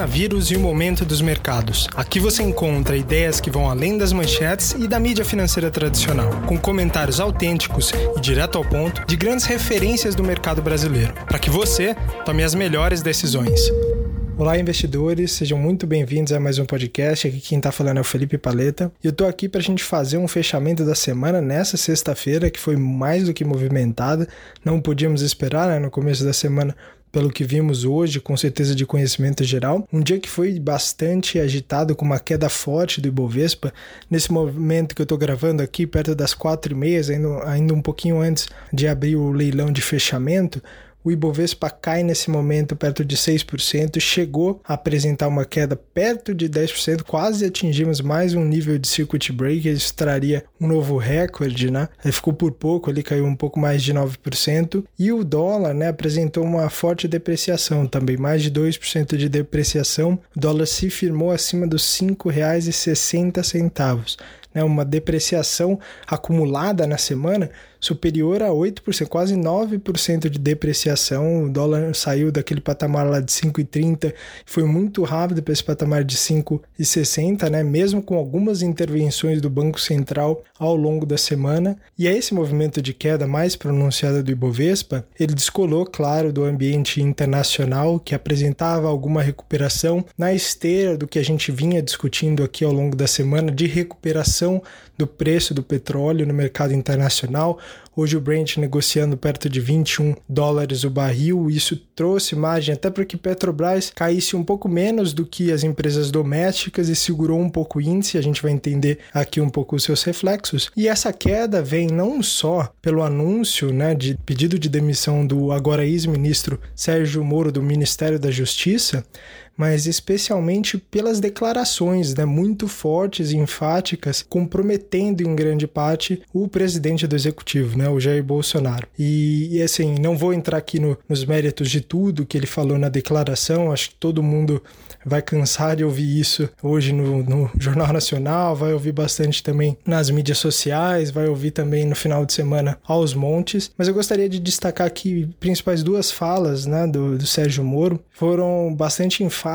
coronavírus e o momento dos mercados. Aqui você encontra ideias que vão além das manchetes e da mídia financeira tradicional, com comentários autênticos e direto ao ponto de grandes referências do mercado brasileiro, para que você tome as melhores decisões. Olá, investidores, sejam muito bem-vindos a mais um podcast. Aqui quem está falando é o Felipe Paleta. E eu estou aqui para a gente fazer um fechamento da semana nessa sexta-feira, que foi mais do que movimentada. Não podíamos esperar, né? No começo da semana pelo que vimos hoje, com certeza de conhecimento geral. Um dia que foi bastante agitado, com uma queda forte do Ibovespa. Nesse momento que eu estou gravando aqui, perto das quatro e meia, ainda, ainda um pouquinho antes de abrir o leilão de fechamento, o Ibovespa cai nesse momento perto de 6%, chegou a apresentar uma queda perto de 10%, quase atingimos mais um nível de circuit break, isso traria um novo recorde, né? Ele ficou por pouco, ele caiu um pouco mais de 9%, e o dólar, né, apresentou uma forte depreciação também, mais de 2% de depreciação. O dólar se firmou acima dos R$ 5,60 né, uma depreciação acumulada na semana superior a 8%, quase 9% de depreciação. O dólar saiu daquele patamar lá de 5,30, foi muito rápido para esse patamar de 5,60, né? Mesmo com algumas intervenções do Banco Central ao longo da semana. E é esse movimento de queda mais pronunciado do Ibovespa, ele descolou, claro, do ambiente internacional que apresentava alguma recuperação na esteira do que a gente vinha discutindo aqui ao longo da semana de recuperação do preço do petróleo no mercado internacional. Hoje o Brent negociando perto de 21 dólares o barril. Isso trouxe margem até para que Petrobras caísse um pouco menos do que as empresas domésticas e segurou um pouco o índice. A gente vai entender aqui um pouco os seus reflexos. E essa queda vem não só pelo anúncio né, de pedido de demissão do agora ex-ministro Sérgio Moro do Ministério da Justiça, mas especialmente pelas declarações né, muito fortes e enfáticas, comprometendo em grande parte o presidente do executivo, né, o Jair Bolsonaro. E, e assim, não vou entrar aqui no, nos méritos de tudo que ele falou na declaração, acho que todo mundo vai cansar de ouvir isso hoje no, no Jornal Nacional, vai ouvir bastante também nas mídias sociais, vai ouvir também no final de semana aos montes. Mas eu gostaria de destacar aqui principais duas falas né, do, do Sérgio Moro, foram bastante enfáticas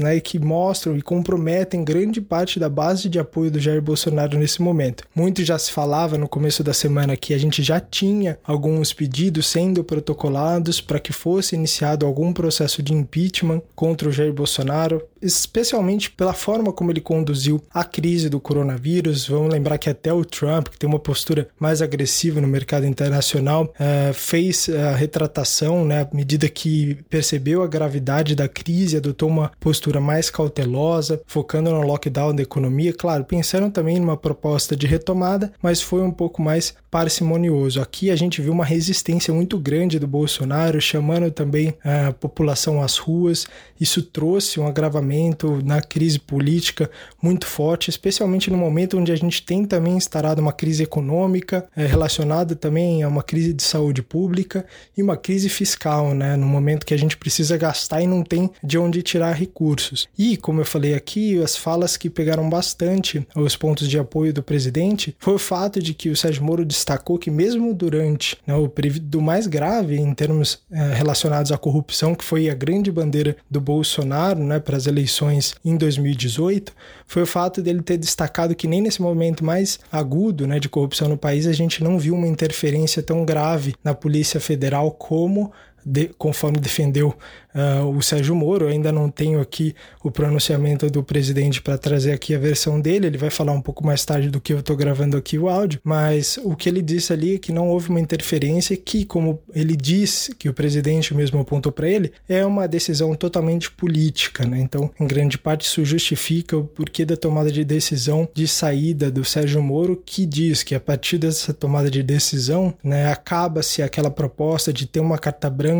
né, e que mostram e comprometem grande parte da base de apoio do Jair Bolsonaro nesse momento. Muito já se falava no começo da semana que a gente já tinha alguns pedidos sendo protocolados para que fosse iniciado algum processo de impeachment contra o Jair Bolsonaro especialmente pela forma como ele conduziu a crise do coronavírus. Vamos lembrar que até o Trump, que tem uma postura mais agressiva no mercado internacional, uh, fez a retratação, né, à medida que percebeu a gravidade da crise, adotou uma postura mais cautelosa, focando no lockdown da economia. Claro, pensaram também numa proposta de retomada, mas foi um pouco mais parcimonioso. Aqui a gente viu uma resistência muito grande do Bolsonaro, chamando também a população às ruas. Isso trouxe um agravamento na crise política muito forte, especialmente no momento onde a gente tem também instalado uma crise econômica é, relacionada também a uma crise de saúde pública e uma crise fiscal, né? No momento que a gente precisa gastar e não tem de onde tirar recursos. E, como eu falei aqui, as falas que pegaram bastante os pontos de apoio do presidente foi o fato de que o Sérgio Moro destacou que mesmo durante né, o período mais grave em termos é, relacionados à corrupção, que foi a grande bandeira do Bolsonaro, né, para as eleições em 2018 foi o fato dele ter destacado que nem nesse momento mais agudo né, de corrupção no país a gente não viu uma interferência tão grave na Polícia Federal como de, conforme defendeu uh, o Sérgio Moro. Eu ainda não tenho aqui o pronunciamento do presidente para trazer aqui a versão dele. Ele vai falar um pouco mais tarde do que eu estou gravando aqui o áudio. Mas o que ele disse ali é que não houve uma interferência, que, como ele disse, que o presidente mesmo apontou para ele, é uma decisão totalmente política. Né? Então, em grande parte, isso justifica o porquê da tomada de decisão de saída do Sérgio Moro, que diz que a partir dessa tomada de decisão, né, acaba-se aquela proposta de ter uma carta branca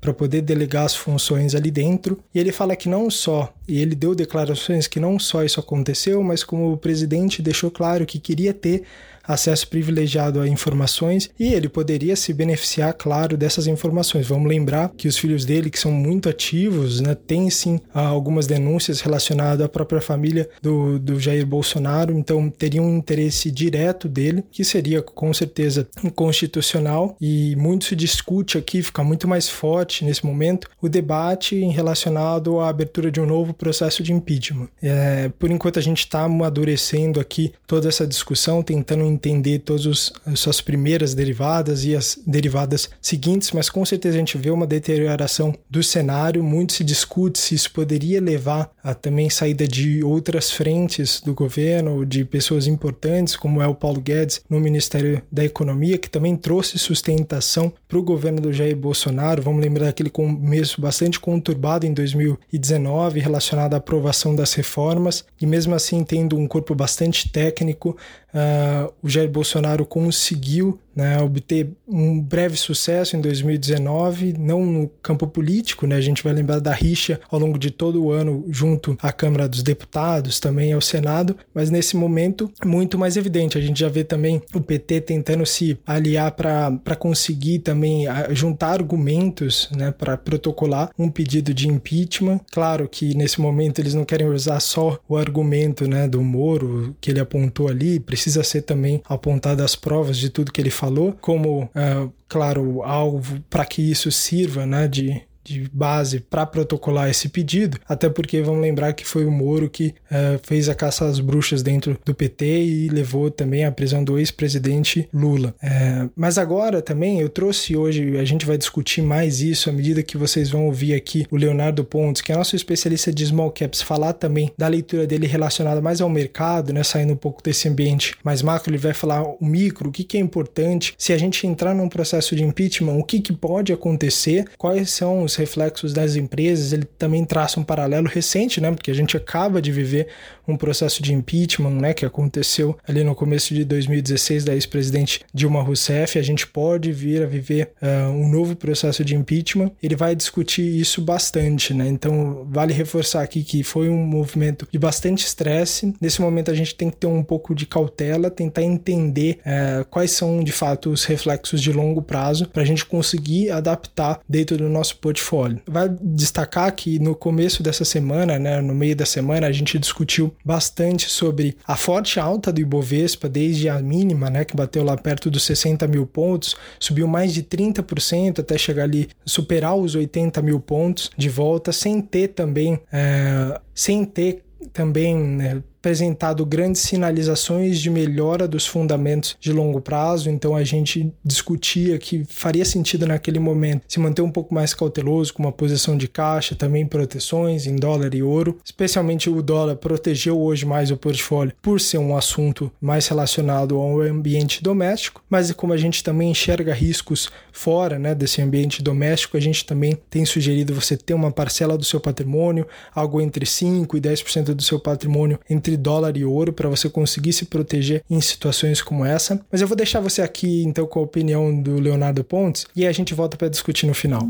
para poder delegar as funções ali dentro. E ele fala que não só, e ele deu declarações que não só isso aconteceu, mas como o presidente deixou claro que queria ter acesso privilegiado a informações e ele poderia se beneficiar, claro, dessas informações. Vamos lembrar que os filhos dele, que são muito ativos, né, têm sim algumas denúncias relacionadas à própria família do, do Jair Bolsonaro, então teria um interesse direto dele, que seria com certeza inconstitucional e muito se discute aqui, fica muito mais forte nesse momento, o debate em relacionado à abertura de um novo processo de impeachment. É, por enquanto a gente está amadurecendo aqui toda essa discussão, tentando entender todas as suas primeiras derivadas e as derivadas seguintes, mas com certeza a gente vê uma deterioração do cenário, muito se discute se isso poderia levar a também saída de outras frentes do governo, de pessoas importantes, como é o Paulo Guedes no Ministério da Economia, que também trouxe sustentação para o governo do Jair Bolsonaro. Vamos lembrar daquele começo bastante conturbado em 2019 relacionado à aprovação das reformas, e mesmo assim tendo um corpo bastante técnico, uh, o Jair Bolsonaro conseguiu né, obter um breve sucesso em 2019, não no campo político, né, a gente vai lembrar da rixa ao longo de todo o ano junto à Câmara dos Deputados, também ao Senado, mas nesse momento muito mais evidente. A gente já vê também o PT tentando se aliar para conseguir também ah, juntar argumentos né, para protocolar um pedido de impeachment. Claro que nesse momento eles não querem usar só o argumento né, do Moro que ele apontou ali, precisa ser também apontado as provas de tudo que ele falou, como, uh, claro, alvo para que isso sirva né, de, de base para protocolar esse pedido, até porque vamos lembrar que foi o Moro que uh, fez a caça às bruxas dentro do PT e levou também à prisão do ex-presidente Lula. Uh, mas agora também eu trouxe hoje, a gente vai discutir mais isso à medida que vocês vão ouvir aqui o Leonardo Pontes, que é nosso especialista de small caps, falar também da leitura dele relacionada mais ao mercado, né, saindo um pouco desse ambiente mais macro, ele vai falar o micro, o que, que é importante, se a gente entrar num processo de impeachment, o que, que pode acontecer, quais são os reflexos das empresas, ele também traça um paralelo recente, né? Porque a gente acaba de viver um processo de impeachment, né? Que aconteceu ali no começo de 2016 da ex-presidente Dilma Rousseff. A gente pode vir a viver uh, um novo processo de impeachment. Ele vai discutir isso bastante, né? Então vale reforçar aqui que foi um movimento de bastante estresse. Nesse momento a gente tem que ter um pouco de cautela, tentar entender uh, quais são de fato os reflexos de longo prazo para a gente conseguir adaptar dentro do nosso portfólio portfólio. Vai destacar que no começo dessa semana, né, no meio da semana, a gente discutiu bastante sobre a forte alta do Ibovespa, desde a mínima, né, que bateu lá perto dos 60 mil pontos, subiu mais de 30% até chegar ali, superar os 80 mil pontos de volta, sem ter também, é, sem ter também né, apresentado grandes sinalizações de melhora dos fundamentos de longo prazo, então a gente discutia que faria sentido naquele momento se manter um pouco mais cauteloso com uma posição de caixa, também proteções em dólar e ouro, especialmente o dólar protegeu hoje mais o portfólio por ser um assunto mais relacionado ao ambiente doméstico, mas como a gente também enxerga riscos fora né, desse ambiente doméstico, a gente também tem sugerido você ter uma parcela do seu patrimônio, algo entre 5 e 10% do seu patrimônio entre dólar e ouro para você conseguir se proteger em situações como essa. Mas eu vou deixar você aqui então com a opinião do Leonardo Pontes e a gente volta para discutir no final.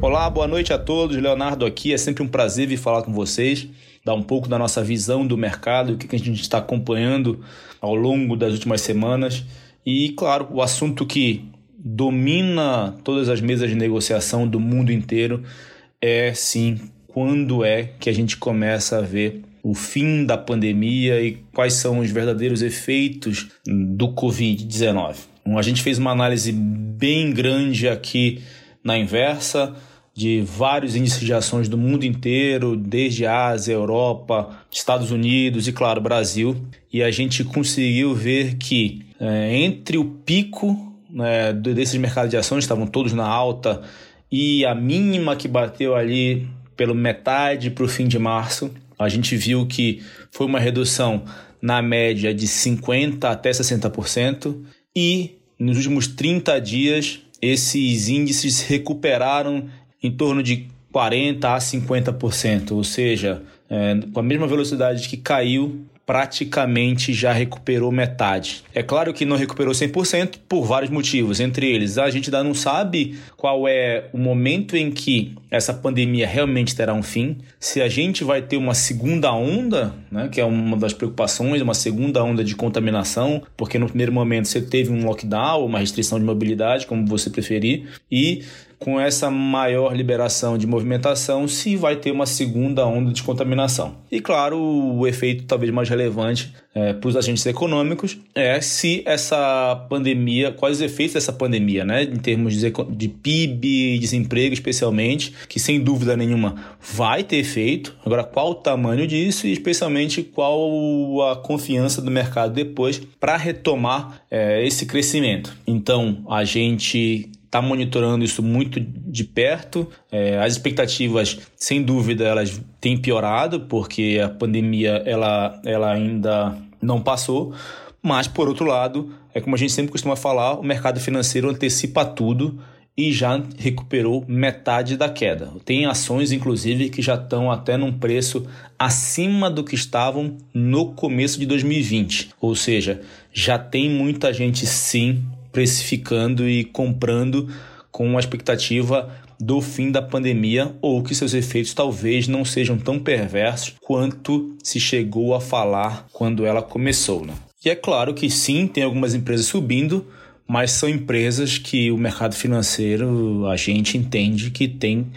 Olá, boa noite a todos. Leonardo aqui. É sempre um prazer vir falar com vocês, dar um pouco da nossa visão do mercado, o que a gente está acompanhando ao longo das últimas semanas. E, claro, o assunto que domina todas as mesas de negociação do mundo inteiro é sim quando é que a gente começa a ver o fim da pandemia e quais são os verdadeiros efeitos do Covid-19. A gente fez uma análise bem grande aqui na inversa de vários índices de ações do mundo inteiro, desde Ásia, Europa, Estados Unidos e, claro, Brasil. E a gente conseguiu ver que é, entre o pico né, desses mercados de ações, estavam todos na alta, e a mínima que bateu ali pelo metade para o fim de março, a gente viu que foi uma redução na média de 50% até 60%, e nos últimos 30 dias esses índices recuperaram em torno de 40% a 50%, ou seja, é, com a mesma velocidade que caiu, praticamente já recuperou metade. É claro que não recuperou 100% por vários motivos, entre eles a gente ainda não sabe qual é o momento em que essa pandemia realmente terá um fim, se a gente vai ter uma segunda onda, né, que é uma das preocupações, uma segunda onda de contaminação, porque no primeiro momento você teve um lockdown, uma restrição de mobilidade, como você preferir, e com essa maior liberação de movimentação, se vai ter uma segunda onda de contaminação. E claro, o efeito talvez mais relevante é, para os agentes econômicos é se essa pandemia, quais os efeitos dessa pandemia, né, em termos de, de PIB, desemprego especialmente, que sem dúvida nenhuma vai ter efeito. Agora, qual o tamanho disso e especialmente qual a confiança do mercado depois para retomar é, esse crescimento. Então, a gente está monitorando isso muito de perto. É, as expectativas, sem dúvida, elas têm piorado porque a pandemia ela, ela ainda não passou. Mas, por outro lado, é como a gente sempre costuma falar, o mercado financeiro antecipa tudo e já recuperou metade da queda. Tem ações, inclusive, que já estão até num preço acima do que estavam no começo de 2020. Ou seja, já tem muita gente sim precificando e comprando com a expectativa do fim da pandemia ou que seus efeitos talvez não sejam tão perversos quanto se chegou a falar quando ela começou. Né? E é claro que sim, tem algumas empresas subindo, mas são empresas que o mercado financeiro a gente entende que tem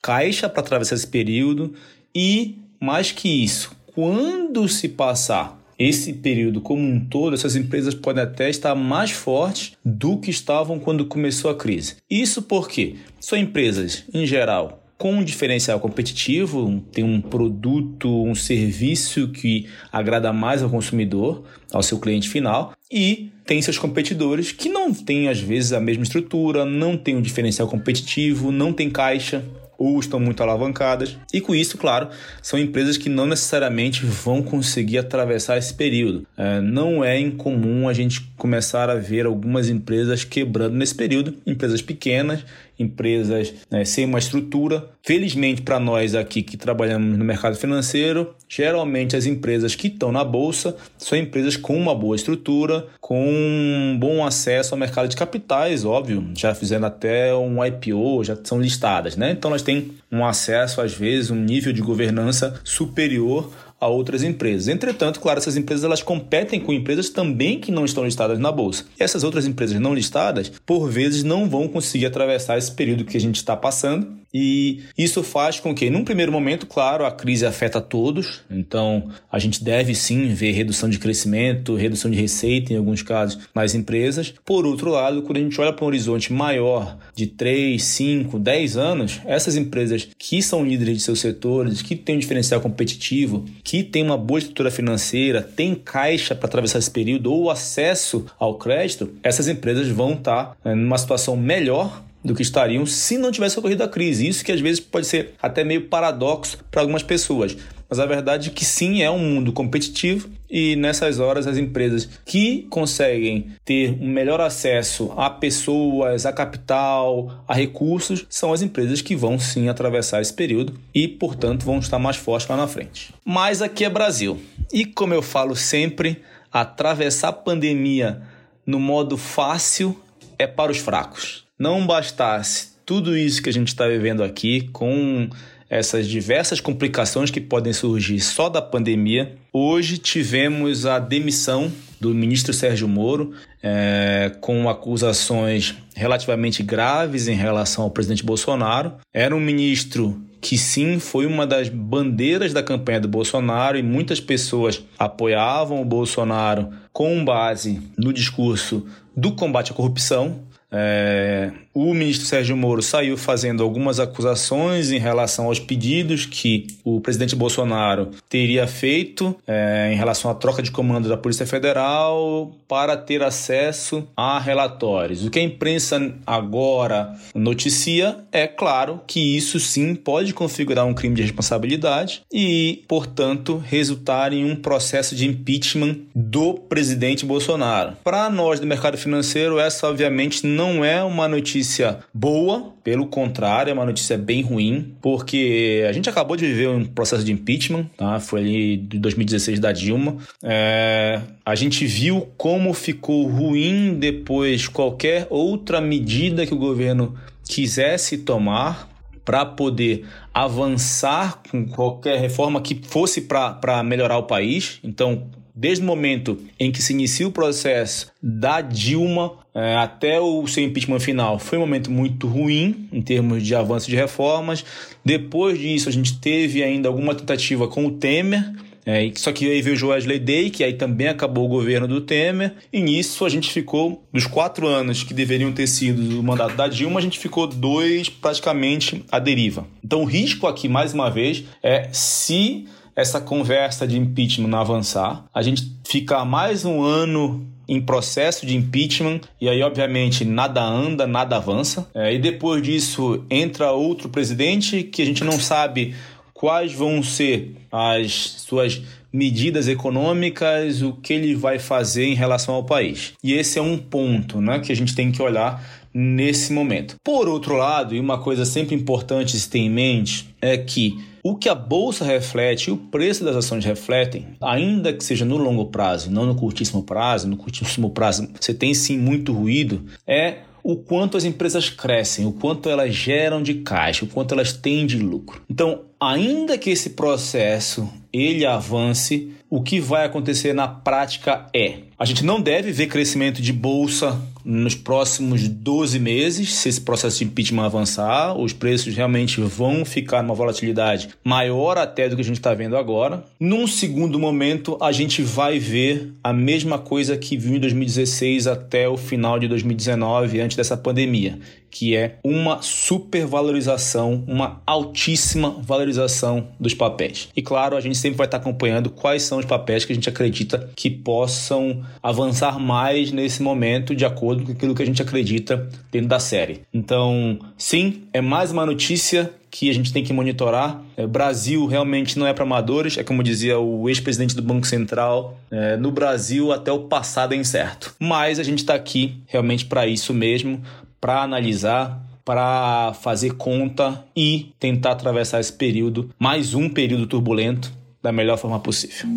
caixa para atravessar esse período e mais que isso, quando se passar esse período como um todo, essas empresas podem até estar mais fortes do que estavam quando começou a crise. Isso porque são empresas, em geral, com um diferencial competitivo, tem um produto, um serviço que agrada mais ao consumidor, ao seu cliente final, e tem seus competidores que não têm às vezes a mesma estrutura, não tem um diferencial competitivo, não tem caixa, ou estão muito alavancadas. E com isso, claro, são empresas que não necessariamente vão conseguir atravessar esse período. É, não é incomum a gente começar a ver algumas empresas quebrando nesse período, empresas pequenas, empresas né, sem uma estrutura. Felizmente para nós aqui que trabalhamos no mercado financeiro, geralmente as empresas que estão na bolsa são empresas com uma boa estrutura, com um bom acesso ao mercado de capitais, óbvio, já fizeram até um IPO, já são listadas, né? Então elas têm um acesso às vezes, um nível de governança superior a outras empresas. Entretanto, claro, essas empresas elas competem com empresas também que não estão listadas na bolsa. E essas outras empresas não listadas, por vezes, não vão conseguir atravessar esse período que a gente está passando. E isso faz com que, num primeiro momento, claro, a crise afeta todos, então a gente deve sim ver redução de crescimento, redução de receita, em alguns casos, nas empresas. Por outro lado, quando a gente olha para um horizonte maior de 3, 5, 10 anos, essas empresas que são líderes de seus setores, que têm um diferencial competitivo, que tem uma boa estrutura financeira, tem caixa para atravessar esse período ou acesso ao crédito, essas empresas vão estar tá, né, numa situação melhor do que estariam se não tivesse ocorrido a crise. Isso que às vezes pode ser até meio paradoxo para algumas pessoas. Mas a verdade é que sim, é um mundo competitivo e nessas horas as empresas que conseguem ter um melhor acesso a pessoas, a capital, a recursos, são as empresas que vão sim atravessar esse período e, portanto, vão estar mais fortes lá na frente. Mas aqui é Brasil. E como eu falo sempre, atravessar a pandemia no modo fácil é para os fracos. Não bastasse tudo isso que a gente está vivendo aqui com essas diversas complicações que podem surgir só da pandemia. Hoje tivemos a demissão do ministro Sérgio Moro, é, com acusações relativamente graves em relação ao presidente Bolsonaro. Era um ministro que sim foi uma das bandeiras da campanha do Bolsonaro e muitas pessoas apoiavam o Bolsonaro com base no discurso do combate à corrupção. É, o ministro Sérgio Moro saiu fazendo algumas acusações em relação aos pedidos que o presidente Bolsonaro teria feito é, em relação à troca de comando da Polícia Federal para ter acesso a relatórios. O que a imprensa agora noticia é, claro, que isso sim pode configurar um crime de responsabilidade e, portanto, resultar em um processo de impeachment do presidente Bolsonaro. Para nós do mercado financeiro, essa obviamente não é uma notícia boa, pelo contrário, é uma notícia bem ruim, porque a gente acabou de viver um processo de impeachment, tá? Foi ali de 2016 da Dilma. É... A gente viu como ficou ruim depois qualquer outra medida que o governo quisesse tomar para poder avançar com qualquer reforma que fosse para melhorar o país. Então, desde o momento em que se inicia o processo da Dilma é, até o seu impeachment final, foi um momento muito ruim em termos de avanço de reformas. Depois disso, a gente teve ainda alguma tentativa com o Temer é, só que aí veio o Wesley Day, que aí também acabou o governo do Temer, e nisso a gente ficou, dos quatro anos que deveriam ter sido o mandato da Dilma, a gente ficou dois praticamente à deriva. Então o risco aqui, mais uma vez, é se essa conversa de impeachment não avançar, a gente ficar mais um ano em processo de impeachment, e aí, obviamente, nada anda, nada avança. É, e depois disso entra outro presidente que a gente não sabe quais vão ser as suas medidas econômicas, o que ele vai fazer em relação ao país. E esse é um ponto né, que a gente tem que olhar nesse momento. Por outro lado, e uma coisa sempre importante se ter em mente, é que o que a bolsa reflete e o preço das ações refletem, ainda que seja no longo prazo, não no curtíssimo prazo, no curtíssimo prazo você tem sim muito ruído, é o quanto as empresas crescem, o quanto elas geram de caixa, o quanto elas têm de lucro. Então, ainda que esse processo ele avance, o que vai acontecer na prática é: a gente não deve ver crescimento de bolsa nos próximos 12 meses, se esse processo de impeachment avançar, os preços realmente vão ficar numa volatilidade maior até do que a gente está vendo agora. Num segundo momento, a gente vai ver a mesma coisa que viu em 2016 até o final de 2019, antes dessa pandemia, que é uma supervalorização, uma altíssima valorização dos papéis. E claro, a gente sempre vai estar acompanhando quais são os papéis que a gente acredita que possam avançar mais nesse momento de acordo com aquilo que a gente acredita dentro da série. Então, sim, é mais uma notícia que a gente tem que monitorar. É, Brasil realmente não é para amadores, é como dizia o ex-presidente do Banco Central. É, no Brasil, até o passado é incerto. Mas a gente está aqui realmente para isso mesmo, para analisar, para fazer conta e tentar atravessar esse período, mais um período turbulento, da melhor forma possível.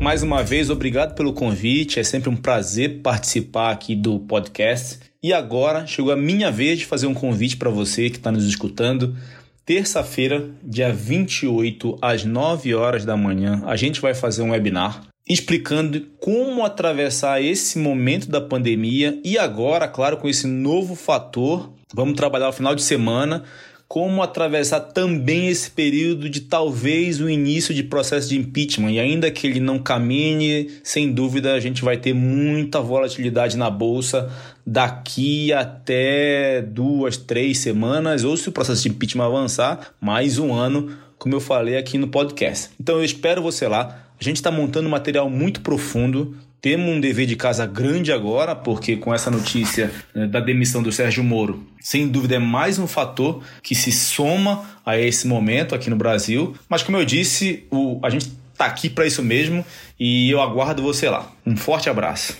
Mais uma vez, obrigado pelo convite. É sempre um prazer participar aqui do podcast. E agora chegou a minha vez de fazer um convite para você que está nos escutando. Terça-feira, dia 28, às 9 horas da manhã, a gente vai fazer um webinar explicando como atravessar esse momento da pandemia e agora, claro, com esse novo fator, vamos trabalhar o final de semana como atravessar também esse período de talvez o início de processo de impeachment. E ainda que ele não caminhe, sem dúvida a gente vai ter muita volatilidade na bolsa daqui até duas, três semanas, ou se o processo de impeachment avançar, mais um ano, como eu falei aqui no podcast. Então eu espero você lá. A gente está montando material muito profundo. Temos um dever de casa grande agora, porque com essa notícia né, da demissão do Sérgio Moro, sem dúvida é mais um fator que se soma a esse momento aqui no Brasil. Mas como eu disse, o, a gente está aqui para isso mesmo e eu aguardo você lá. Um forte abraço.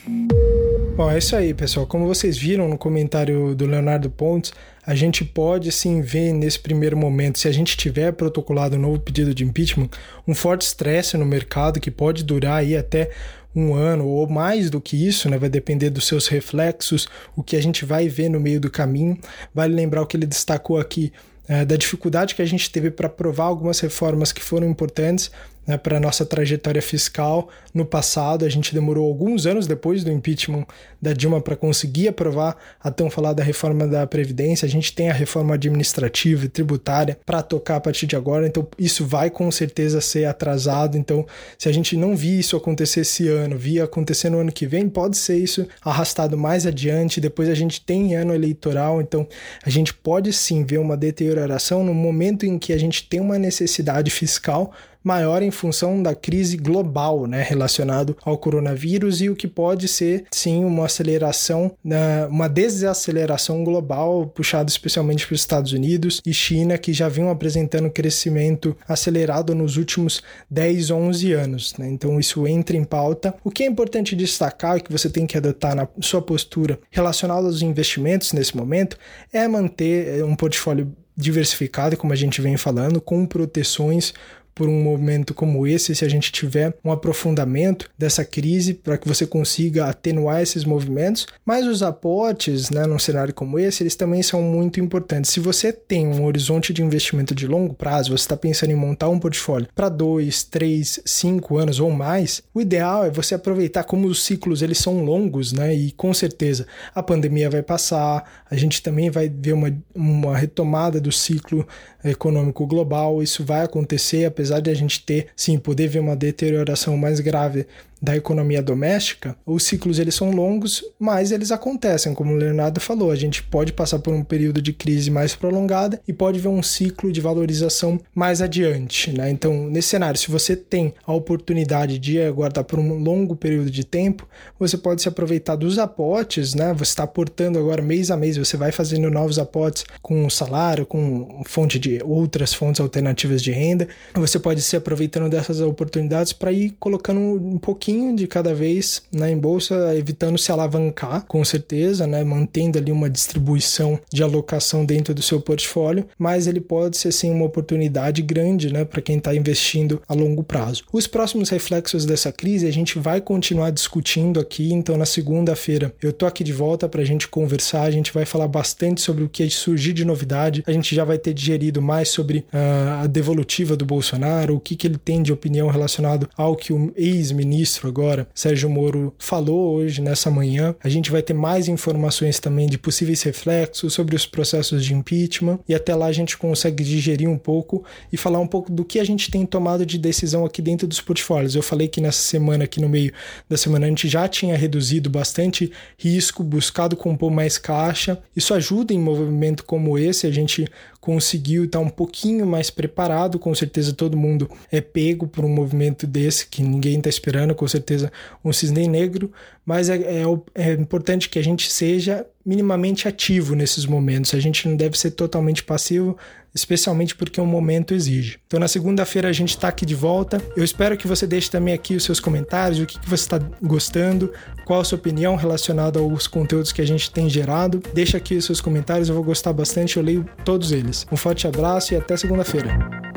Bom, é isso aí, pessoal. Como vocês viram no comentário do Leonardo Pontes, a gente pode sim ver nesse primeiro momento, se a gente tiver protocolado um novo pedido de impeachment, um forte estresse no mercado que pode durar aí até um ano ou mais do que isso, né? Vai depender dos seus reflexos, o que a gente vai ver no meio do caminho. Vale lembrar o que ele destacou aqui é, da dificuldade que a gente teve para aprovar algumas reformas que foram importantes né, para a nossa trajetória fiscal no passado. A gente demorou alguns anos depois do impeachment da Dilma para conseguir aprovar a tão falada reforma da Previdência. A gente tem a reforma administrativa e tributária para tocar a partir de agora, então isso vai com certeza ser atrasado. Então, se a gente não vir isso acontecer esse ano, vir acontecer no ano que vem, pode ser isso arrastado mais adiante. Depois a gente tem ano eleitoral, então a gente pode sim ver uma deterioração no momento em que a gente tem uma necessidade fiscal maior em função da crise global, né, relacionado ao coronavírus e o que pode ser sim uma aceleração, né, uma desaceleração global puxada especialmente para os Estados Unidos e China que já vinham apresentando crescimento acelerado nos últimos 10, 11 anos. Né? Então isso entra em pauta. O que é importante destacar e que você tem que adotar na sua postura relacionada aos investimentos nesse momento é manter um portfólio diversificado, como a gente vem falando, com proteções por um momento como esse, se a gente tiver um aprofundamento dessa crise para que você consiga atenuar esses movimentos. Mas os aportes, né, num cenário como esse, eles também são muito importantes. Se você tem um horizonte de investimento de longo prazo, você está pensando em montar um portfólio para dois, três, cinco anos ou mais, o ideal é você aproveitar como os ciclos eles são longos, né? E com certeza a pandemia vai passar, a gente também vai ver uma, uma retomada do ciclo econômico global, isso vai acontecer, apesar de a gente ter, sim, poder ver uma deterioração mais grave da economia doméstica, os ciclos eles são longos, mas eles acontecem, como o Leonardo falou, a gente pode passar por um período de crise mais prolongada e pode ver um ciclo de valorização mais adiante, né? Então, nesse cenário, se você tem a oportunidade de aguardar por um longo período de tempo, você pode se aproveitar dos aportes, né? Você está aportando agora mês a mês, você vai fazendo novos aportes com salário, com fonte de outras fontes alternativas de renda. Você pode se aproveitando dessas oportunidades para ir colocando um pouquinho pouquinho de cada vez né, em bolsa, evitando se alavancar, com certeza, né, mantendo ali uma distribuição de alocação dentro do seu portfólio, mas ele pode ser sim uma oportunidade grande né, para quem está investindo a longo prazo. Os próximos reflexos dessa crise a gente vai continuar discutindo aqui, então na segunda-feira eu tô aqui de volta para a gente conversar, a gente vai falar bastante sobre o que surgir de novidade, a gente já vai ter digerido mais sobre uh, a devolutiva do Bolsonaro, o que, que ele tem de opinião relacionado ao que o ex-ministro ministro agora, Sérgio Moro, falou hoje, nessa manhã. A gente vai ter mais informações também de possíveis reflexos sobre os processos de impeachment e até lá a gente consegue digerir um pouco e falar um pouco do que a gente tem tomado de decisão aqui dentro dos portfólios. Eu falei que nessa semana, aqui no meio da semana, a gente já tinha reduzido bastante risco, buscado compor mais caixa. Isso ajuda em movimento como esse, a gente conseguiu estar um pouquinho mais preparado. Com certeza todo mundo é pego por um movimento desse que ninguém está esperando, com certeza um cisne negro, mas é, é, é, importante que a gente seja minimamente ativo nesses momentos. A gente não deve ser totalmente passivo, especialmente porque o momento exige. Então, na segunda-feira a gente está aqui de volta. Eu espero que você deixe também aqui os seus comentários, o que, que você está gostando, qual a sua opinião relacionada aos conteúdos que a gente tem gerado. Deixa aqui os seus comentários, eu vou gostar bastante, eu leio todos eles. Um forte abraço e até segunda-feira.